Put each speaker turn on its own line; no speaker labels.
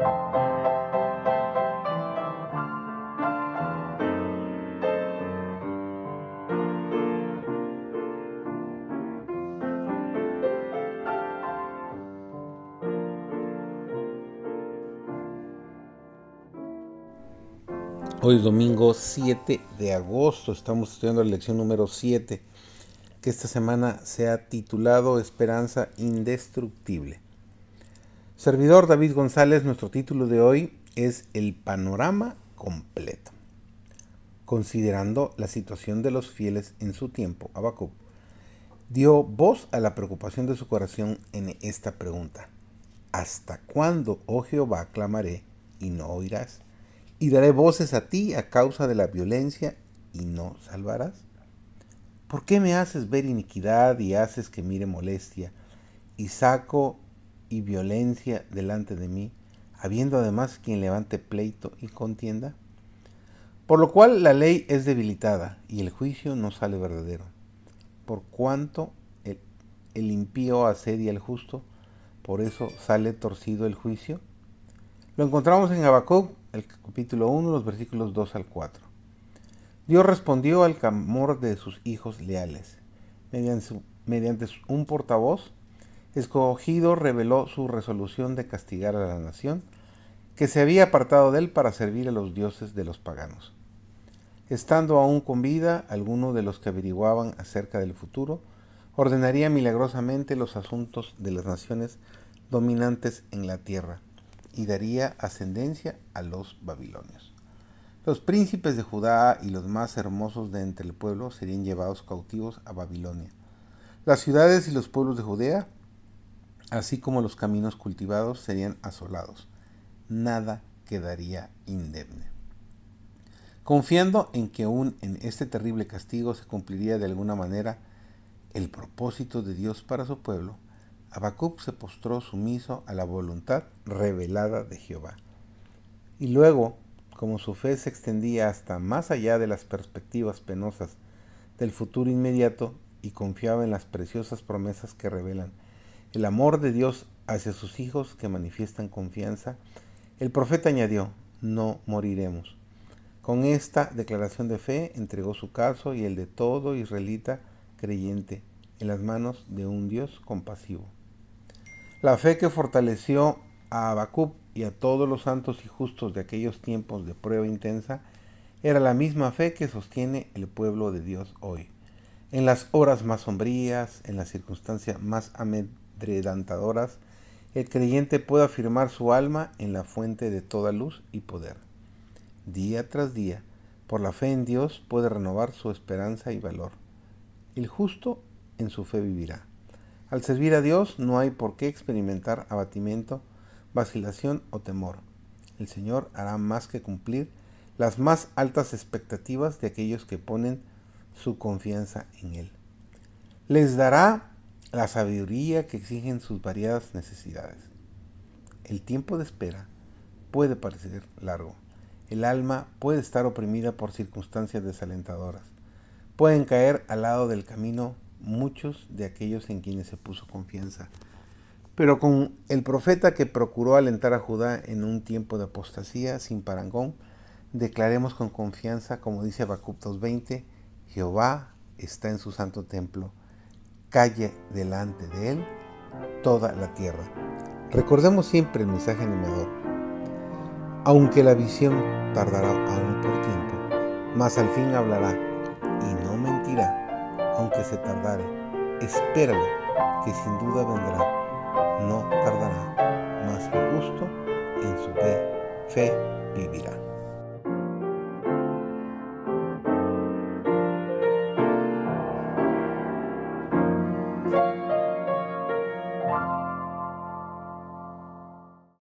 Hoy es domingo 7 de agosto, estamos estudiando la lección número 7, que esta semana se ha titulado Esperanza Indestructible. Servidor David González, nuestro título de hoy es El panorama completo. Considerando la situación de los fieles en su tiempo, Habacuc dio voz a la preocupación de su corazón en esta pregunta. ¿Hasta cuándo, oh Jehová, clamaré y no oirás? y daré voces a ti a causa de la violencia y no salvarás? ¿Por qué me haces ver iniquidad y haces que mire molestia y saco y violencia delante de mí, habiendo además quien levante pleito y contienda? Por lo cual la ley es debilitada y el juicio no sale verdadero. Por cuanto el, el impío asedia al justo, por eso sale torcido el juicio. Lo encontramos en Habacuc el capítulo 1, los versículos 2 al 4. Dios respondió al clamor de sus hijos leales. Mediante, mediante un portavoz, escogido reveló su resolución de castigar a la nación que se había apartado de él para servir a los dioses de los paganos. Estando aún con vida, alguno de los que averiguaban acerca del futuro ordenaría milagrosamente los asuntos de las naciones dominantes en la tierra y daría ascendencia a los babilonios. Los príncipes de Judá y los más hermosos de entre el pueblo serían llevados cautivos a Babilonia. Las ciudades y los pueblos de Judea, así como los caminos cultivados, serían asolados. Nada quedaría indemne. Confiando en que aún en este terrible castigo se cumpliría de alguna manera el propósito de Dios para su pueblo, Habacuc se postró sumiso a la voluntad revelada de Jehová. Y luego, como su fe se extendía hasta más allá de las perspectivas penosas del futuro inmediato y confiaba en las preciosas promesas que revelan el amor de Dios hacia sus hijos que manifiestan confianza, el profeta añadió, no moriremos. Con esta declaración de fe entregó su caso y el de todo israelita creyente en las manos de un Dios compasivo. La fe que fortaleció a Habacuc y a todos los santos y justos de aquellos tiempos de prueba intensa era la misma fe que sostiene el pueblo de Dios hoy. En las horas más sombrías, en las circunstancias más el creyente puede afirmar su alma en la fuente de toda luz y poder. Día tras día, por la fe en Dios puede renovar su esperanza y valor. El justo en su fe vivirá. Al servir a Dios no hay por qué experimentar abatimiento, vacilación o temor. El Señor hará más que cumplir las más altas expectativas de aquellos que ponen su confianza en Él. Les dará la sabiduría que exigen sus variadas necesidades. El tiempo de espera puede parecer largo. El alma puede estar oprimida por circunstancias desalentadoras. Pueden caer al lado del camino muchos de aquellos en quienes se puso confianza. Pero con el profeta que procuró alentar a Judá en un tiempo de apostasía sin parangón, declaremos con confianza, como dice Habacuc 2.20, Jehová está en su santo templo, calle delante de él toda la tierra. Recordemos siempre el mensaje animador. Aunque la visión tardará aún por tiempo, mas al fin hablará y no mentirá aunque se tardare, espéralo, que sin duda vendrá, no tardará, mas el justo en su fe, fe vivirá.